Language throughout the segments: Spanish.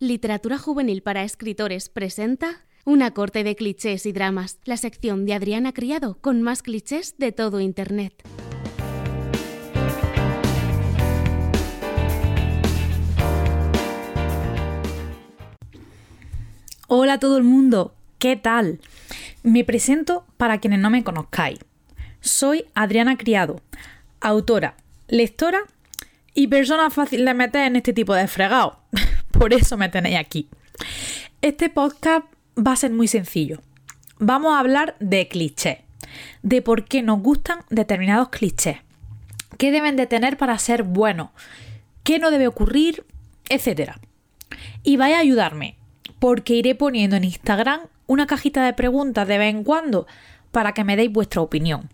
Literatura Juvenil para Escritores presenta Una corte de clichés y dramas, la sección de Adriana Criado con más clichés de todo Internet. Hola a todo el mundo, ¿qué tal? Me presento para quienes no me conozcáis. Soy Adriana Criado, autora, lectora y persona fácil de meter en este tipo de fregado. Por eso me tenéis aquí. Este podcast va a ser muy sencillo. Vamos a hablar de clichés, de por qué nos gustan determinados clichés, qué deben de tener para ser buenos, qué no debe ocurrir, etc. Y vaya a ayudarme, porque iré poniendo en Instagram una cajita de preguntas de vez en cuando para que me deis vuestra opinión.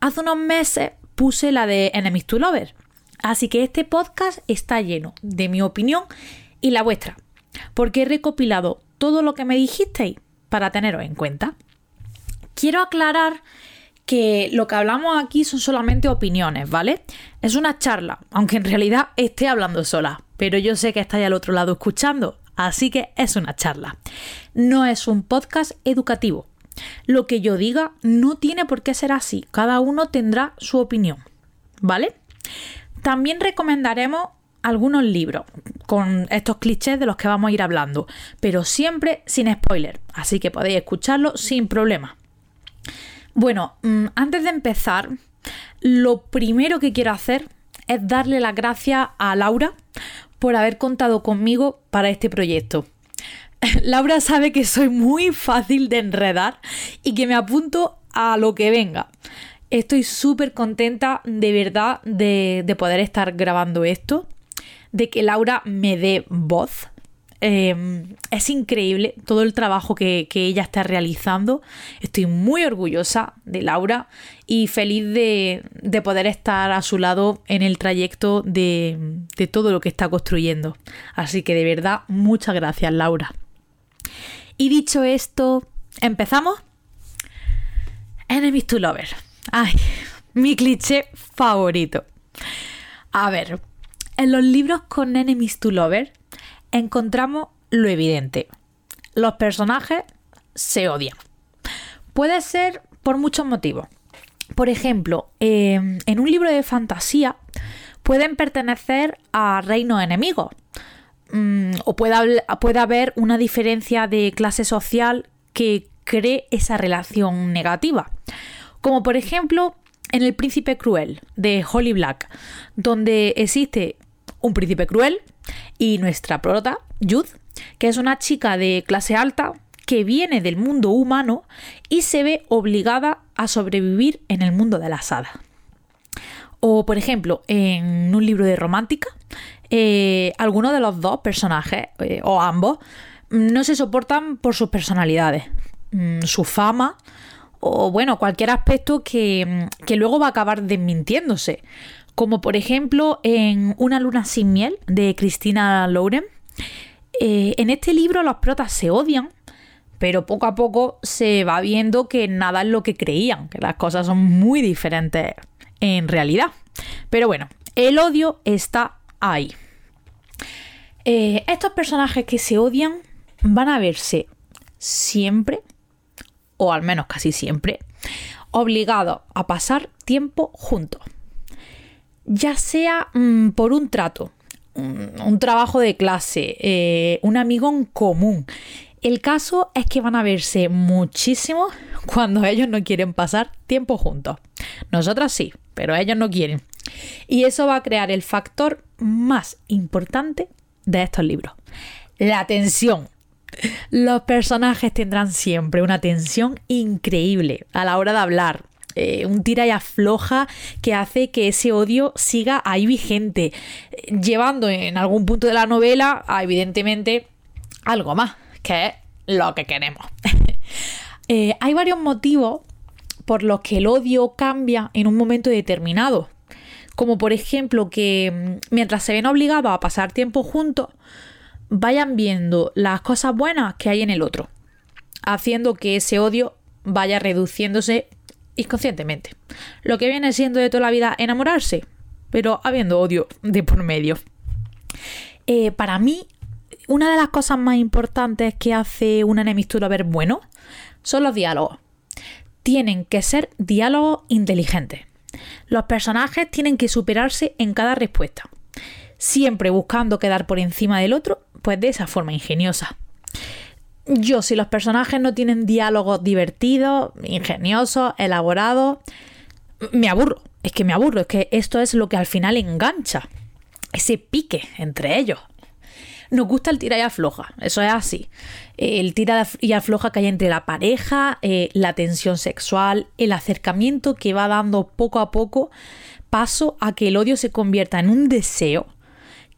Hace unos meses puse la de Enemies to Lovers, así que este podcast está lleno de mi opinión y la vuestra, porque he recopilado todo lo que me dijisteis para teneros en cuenta. Quiero aclarar que lo que hablamos aquí son solamente opiniones, ¿vale? Es una charla, aunque en realidad esté hablando sola, pero yo sé que estáis al otro lado escuchando, así que es una charla. No es un podcast educativo. Lo que yo diga no tiene por qué ser así, cada uno tendrá su opinión, ¿vale? También recomendaremos algunos libros con estos clichés de los que vamos a ir hablando, pero siempre sin spoiler, así que podéis escucharlo sin problema. Bueno, mm, antes de empezar, lo primero que quiero hacer es darle las gracias a Laura por haber contado conmigo para este proyecto. Laura sabe que soy muy fácil de enredar y que me apunto a lo que venga. Estoy súper contenta de verdad de, de poder estar grabando esto de que Laura me dé voz. Em, es increíble todo el trabajo que, ella está realizando. Estoy muy orgullosa de Laura y feliz de, poder estar a su lado en el trayecto de, de todo lo que está construyendo. Así que de verdad, muchas gracias, Laura. Y dicho esto, ¿empezamos? Enemies to Lover. Ay, mi cliché favorito. A ver, en los libros con Enemies to Lover encontramos lo evidente. Los personajes se odian. Puede ser por muchos motivos. Por ejemplo, em, en un libro de fantasía pueden pertenecer a reinos enemigos. Mm, o puede, puede haber una diferencia de clase social que cree esa relación negativa. Como por ejemplo en El Príncipe Cruel de Holly Black, donde existe un príncipe cruel y nuestra prota, Jude, que es una chica de clase alta que viene del mundo humano y se ve obligada a sobrevivir en el mundo de las hadas. O, por ejemplo, en un libro de romántica, eh, alguno de los dos personajes, eh, o ambos, no se soportan por sus personalidades, mm, su fama o, bueno, cualquier aspecto que, que luego va a acabar desmintiéndose como por ejemplo en Una luna sin miel de Cristina Lauren. Eh, en este libro los protas se odian, pero poco a poco se va viendo que nada es lo que creían, que las cosas son muy diferentes en realidad. Pero bueno, el odio está ahí. Eh, estos personajes que se odian van a verse siempre, o al menos casi siempre, obligados a pasar tiempo juntos ya sea mm, por un trato, un, trabajo de clase, eh, un amigo en común. El caso es que van a verse muchísimo cuando ellos no quieren pasar tiempo juntos. Nosotras sí, pero ellos no quieren. Y eso va a crear el factor más importante de estos libros. La tensión. Los personajes tendrán siempre una tensión increíble a la hora de hablar, eh, un tira y afloja que hace que ese odio siga ahí vigente, llevando en algún punto de la novela a evidentemente algo más, que es lo que queremos. Eh, hay varios motivos por los que el odio cambia en un momento determinado. Como por ejemplo que mm, mientras se ven obligados a pasar tiempo juntos, vayan viendo las cosas buenas que hay en el otro, haciendo que ese odio vaya reduciéndose inconscientemente. Lo que viene siendo de toda la vida enamorarse, pero habiendo odio de por medio. Eh, para mí, una de las cosas más importantes que hace una enemistura ver bueno son los diálogos. Tienen que ser diálogos inteligentes. Los personajes tienen que superarse en cada respuesta, siempre buscando quedar por encima del otro, pues de esa forma ingeniosa. Yo, si los personajes no tienen diálogos divertidos, ingeniosos, elaborados, me aburro. Es que me aburro, es que esto es lo que al final engancha. Ese pique entre ellos. Nos gusta el tira y afloja, eso es así. El tira y afloja que hay entre la pareja, eh, la tensión sexual, el acercamiento que va dando poco a poco paso a que el odio se convierta en un deseo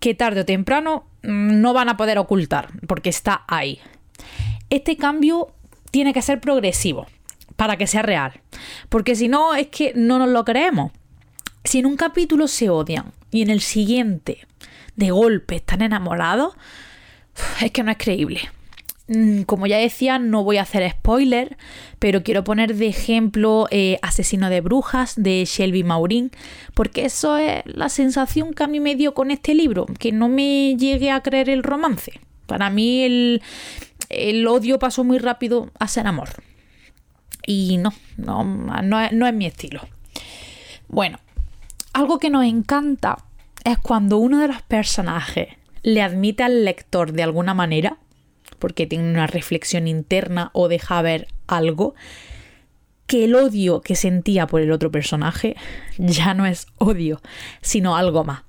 que tarde o temprano mm, no van a poder ocultar, porque está ahí. Este cambio tiene que ser progresivo para que sea real, porque si no es que no nos lo creemos. Si en un capítulo se odian y en el siguiente de golpe están enamorados, es que no es creíble. Mm, como ya decía, no voy a hacer spoiler, pero quiero poner de ejemplo eh, Asesino de Brujas de Shelby Maurin, porque eso es la sensación que a mí me dio con este libro, que no me llegue a creer el romance. Para mí el, el odio pasó muy rápido a ser amor. Y no, no, no, no es mi estilo. Bueno, algo que nos encanta es cuando uno de los personajes le admite al lector de alguna manera, porque tiene una reflexión interna o deja ver algo, que el odio que sentía por el otro personaje ya no es odio, sino algo más.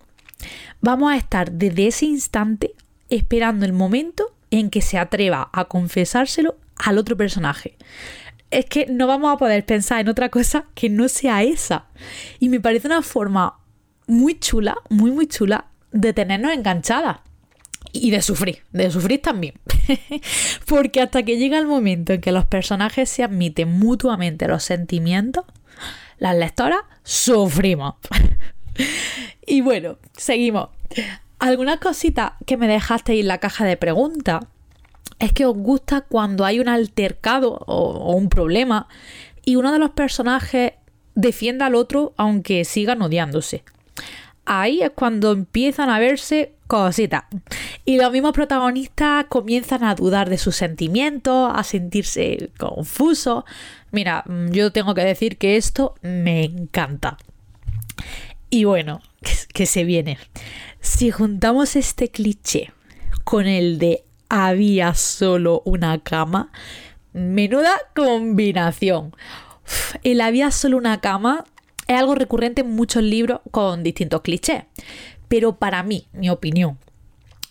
Vamos a estar desde ese instante esperando el momento en que se atreva a confesárselo al otro personaje. Es que no vamos a poder pensar en otra cosa que no sea esa. Y me parece una forma muy chula, muy, muy chula de tenernos enganchadas. Y de sufrir, de sufrir también. Porque hasta que llega el momento en que los personajes se admiten mutuamente los sentimientos, las lectoras sufrimos. y bueno, seguimos. Algunas cositas que me dejasteis en la caja de preguntas es que os gusta cuando hay un altercado o, un problema y uno de los personajes defienda al otro aunque sigan odiándose ahí es cuando empiezan a verse cositas. Y los mismos protagonistas comienzan a dudar de sus sentimientos, a sentirse confusos. Mira, mm, yo tengo que decir que esto me encanta. Y bueno, que se viene. Si juntamos este cliché con el de había solo una cama, menuda combinación. El había solo una cama es algo recurrente en muchos libros con distintos clichés. Pero para mí, mi opinión,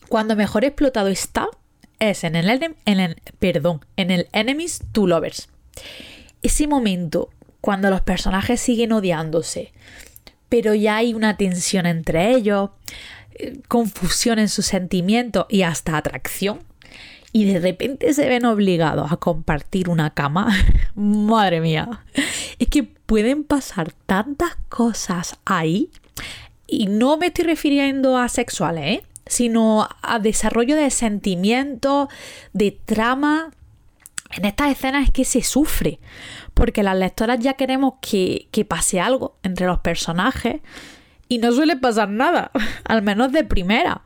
cuando mejor explotado está es en el, en el, perdón, en el Enemies to Lovers. Ese momento cuando los personajes siguen odiándose, pero ya hay una tensión entre ellos, confusión en sus sentimientos y hasta atracción, y de repente se ven obligados a compartir una cama, madre mía, es que pueden pasar tantas cosas ahí. Y no me estoy refiriendo a sexuales, ¿eh? sino a desarrollo de sentimientos, de trama. En estas escenas es que se sufre, porque las lectoras ya queremos que, que pase algo entre los personajes y no suele pasar nada, al menos de primera.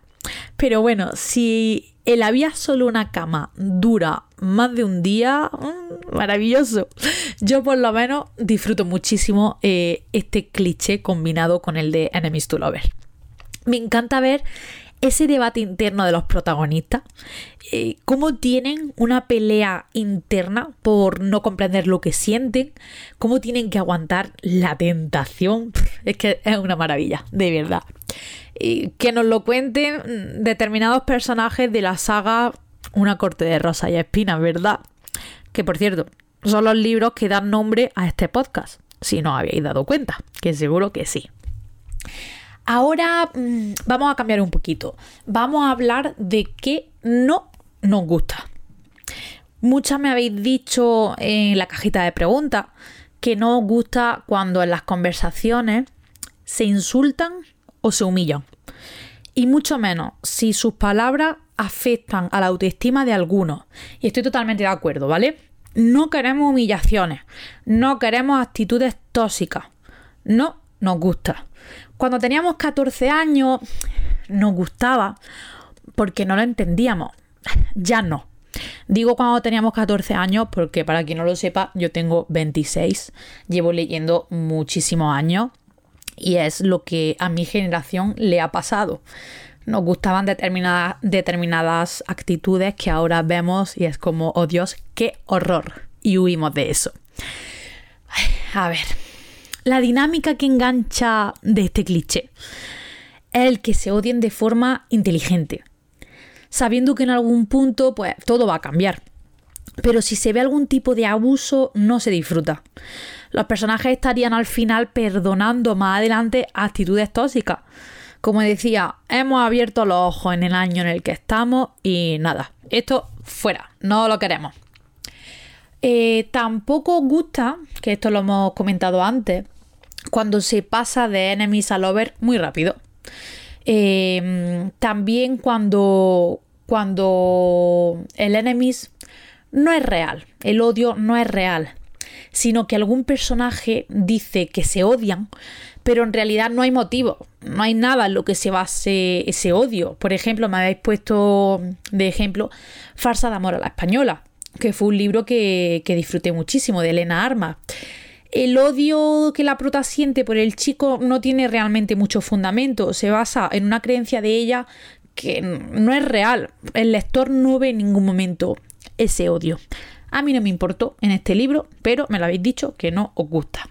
Pero bueno, si el había solo una cama dura más de un día, mm, maravilloso. Yo por lo menos disfruto muchísimo eh, este cliché combinado con el de Enemies to Lovers. Me encanta ver ese debate interno de los protagonistas, eh, cómo tienen una pelea interna por no comprender lo que sienten, cómo tienen que aguantar la tentación. Es que es una maravilla, de verdad que nos lo cuenten determinados personajes de la saga Una corte de rosa y espinas, ¿verdad? Que por cierto, son los libros que dan nombre a este podcast, si no habéis dado cuenta, que seguro que sí. Ahora mm, vamos a cambiar un poquito. Vamos a hablar de qué no nos gusta. Muchas me habéis dicho en la cajita de preguntas que no os gusta cuando en las conversaciones se insultan o se humillan. Y mucho menos si sus palabras afectan a la autoestima de algunos. Y estoy totalmente de acuerdo, ¿vale? No queremos humillaciones, no queremos actitudes tóxicas. No nos gusta. Cuando teníamos 14 años nos gustaba porque no lo entendíamos. Ya no. Digo cuando teníamos 14 años porque para quien no lo sepa, yo tengo 26, llevo leyendo muchísimos años y es lo que a mi generación le ha pasado. Nos gustaban determinadas, determinadas actitudes que ahora vemos y es como, oh Dios, qué horror. Y huimos de eso. A ver, la dinámica que engancha de este cliché es el que se odien de forma inteligente sabiendo que en algún punto pues todo va a cambiar. Pero si se ve algún tipo de abuso, no se disfruta. Los personajes estarían al final perdonando más adelante actitudes tóxicas. Como decía, hemos abierto los ojos en el año en el que estamos y nada, esto fuera, no lo queremos. Eh, tampoco gusta, que esto lo hemos comentado antes, cuando se pasa de enemies a lover muy rápido. Em, también cuando, cuando el enemies no es real, el odio no es real, sino que algún personaje dice que se odian, pero en realidad no hay motivo, no hay nada en lo que se base ese odio. Por ejemplo, me habéis puesto de ejemplo Farsa de Amor a la Española, que fue un libro que, que disfruté muchísimo, de Elena Armas el odio que la prota siente por el chico no tiene realmente mucho fundamento, se basa en una creencia de ella que no es real. El lector no ve en ningún momento ese odio. A mí no me importó en este libro, pero me lo habéis dicho que no os gusta.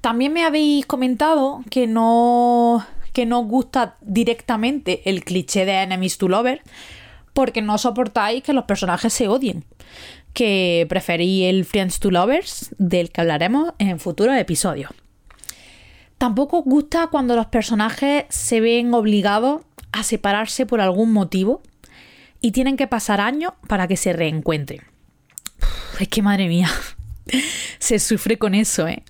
También me habéis comentado que no que no os gusta directamente el cliché de enemies to lovers porque no soportáis que los personajes se odien que preferí el Friends to Lovers, del que hablaremos en futuros episodios. Tampoco gusta cuando los personajes se ven obligados a separarse por algún motivo y tienen que pasar años para que se reencuentren. es que madre mía, se sufre con eso, ¿eh?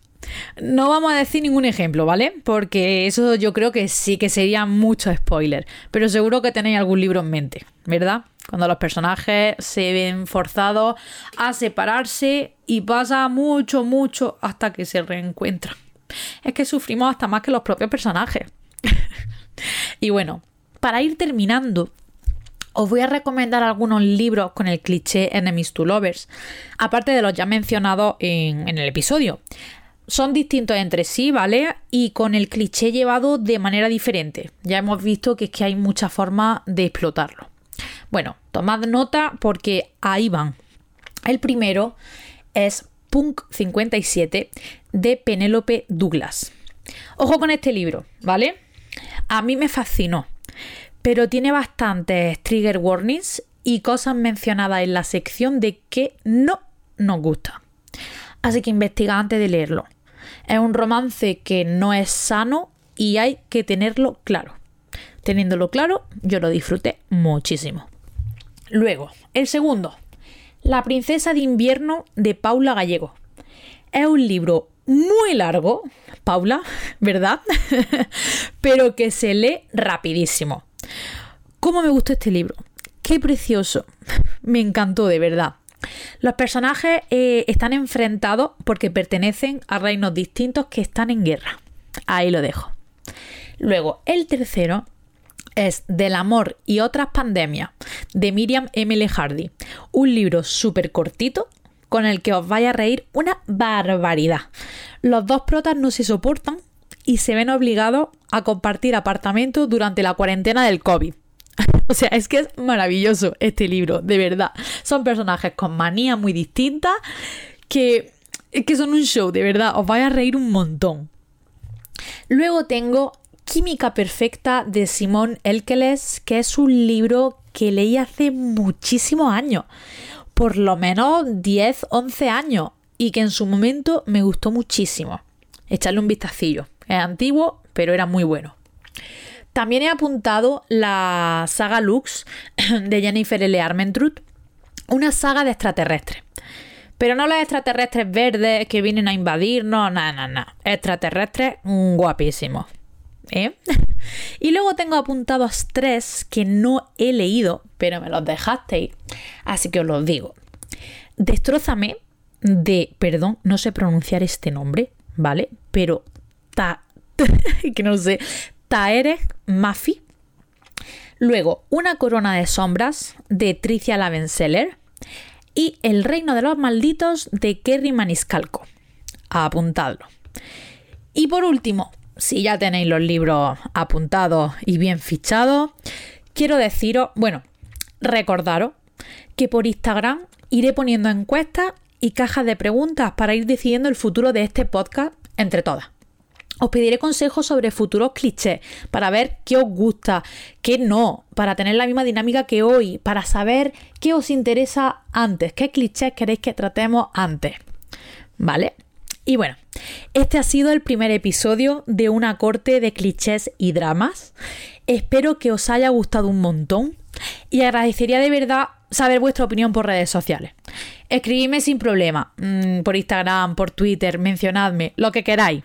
No vamos a decir ningún ejemplo, ¿vale? Porque eso yo creo que sí que sería mucho spoiler, pero seguro que tenéis algún libro en mente, ¿verdad? Cuando los personajes se ven forzados a separarse y pasa mucho, mucho hasta que se reencuentran. Es que sufrimos hasta más que los propios personajes. y bueno, para ir terminando, os voy a recomendar algunos libros con el cliché Enemies to Lovers, aparte de los ya mencionados en, el episodio. Son distintos entre sí, ¿vale? Y con el cliché llevado de manera diferente. Ya hemos visto que es que hay muchas formas de explotarlo. Bueno, tomad nota porque ahí van. El primero es Punk 57 de Penélope Douglas. Ojo con este libro, ¿vale? A mí me fascinó, pero tiene bastantes trigger warnings y cosas mencionadas en la sección de que no nos gusta. Así que investiga antes de leerlo. Es un romance que no es sano y hay que tenerlo claro. Teniéndolo claro, yo lo disfruté muchísimo. Luego, el segundo, La princesa de invierno de Paula Gallego. Es un libro muy largo, Paula, ¿verdad? Pero que se lee rapidísimo. ¿Cómo me gustó este libro? Qué precioso. Me encantó de verdad. Los personajes eh, están enfrentados porque pertenecen a reinos distintos que están en guerra. Ahí lo dejo. Luego, el tercero es Del amor y otras pandemias de Miriam M. Hardy. Un libro súper cortito con el que os vaya a reír una barbaridad. Los dos protas no se soportan y se ven obligados a compartir apartamentos durante la cuarentena del COVID. o sea, es que es maravilloso este libro, de verdad. Son personajes con manías muy distintas que, que son un show, de verdad. Os vais a reír un montón. Luego tengo Química Perfecta de Simón Elkeles, que es un libro que leí hace muchísimos años, por lo menos 10, 11 años, y que en su momento me gustó muchísimo. Echarle un vistacillo. Es antiguo, pero era muy bueno. También he apuntado la saga Lux de Jennifer L. Armentrout, una saga de extraterrestres. Pero no los extraterrestres verdes que vienen a invadirnos, nada, nada, nada. Extraterrestres guapísimos. ¿Eh? y luego tengo apuntados tres que no he leído, pero me los dejasteis, así que os los digo. Destrózame de, perdón, no sé pronunciar este nombre, ¿vale? Pero ta, que no sé, Taerek Mafi Luego, Una corona de sombras de Tricia Lavenseller y El reino de los malditos de Kerry Maniscalco. Apuntadlo. Y por último, si ya tenéis los libros apuntados y bien fichados, quiero deciros, bueno, recordaros que por Instagram iré poniendo encuestas y cajas de preguntas para ir decidiendo el futuro de este podcast entre todas. Os pediré consejos sobre futuros clichés para ver qué os gusta, qué no, para tener la misma dinámica que hoy, para saber qué os interesa antes, qué clichés queréis que tratemos antes. ¿Vale? Y bueno, este ha sido el primer episodio de una corte de clichés y dramas. Espero que os haya gustado un montón y agradecería de verdad saber vuestra opinión por redes sociales. Escribidme sin problema, mm, por Instagram, por Twitter, mencionadme, lo que queráis.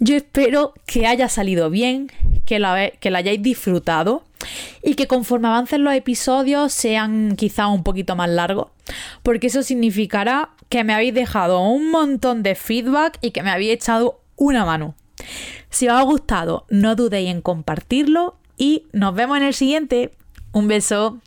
Yo espero que haya salido bien, que lo, que hayáis disfrutado y que conforme avancen los episodios sean quizá un poquito más largos, porque eso significará que me habéis dejado un montón de feedback y que me habéis echado una mano. Si os ha gustado, no dudéis en compartirlo y nos vemos en el siguiente. Un beso.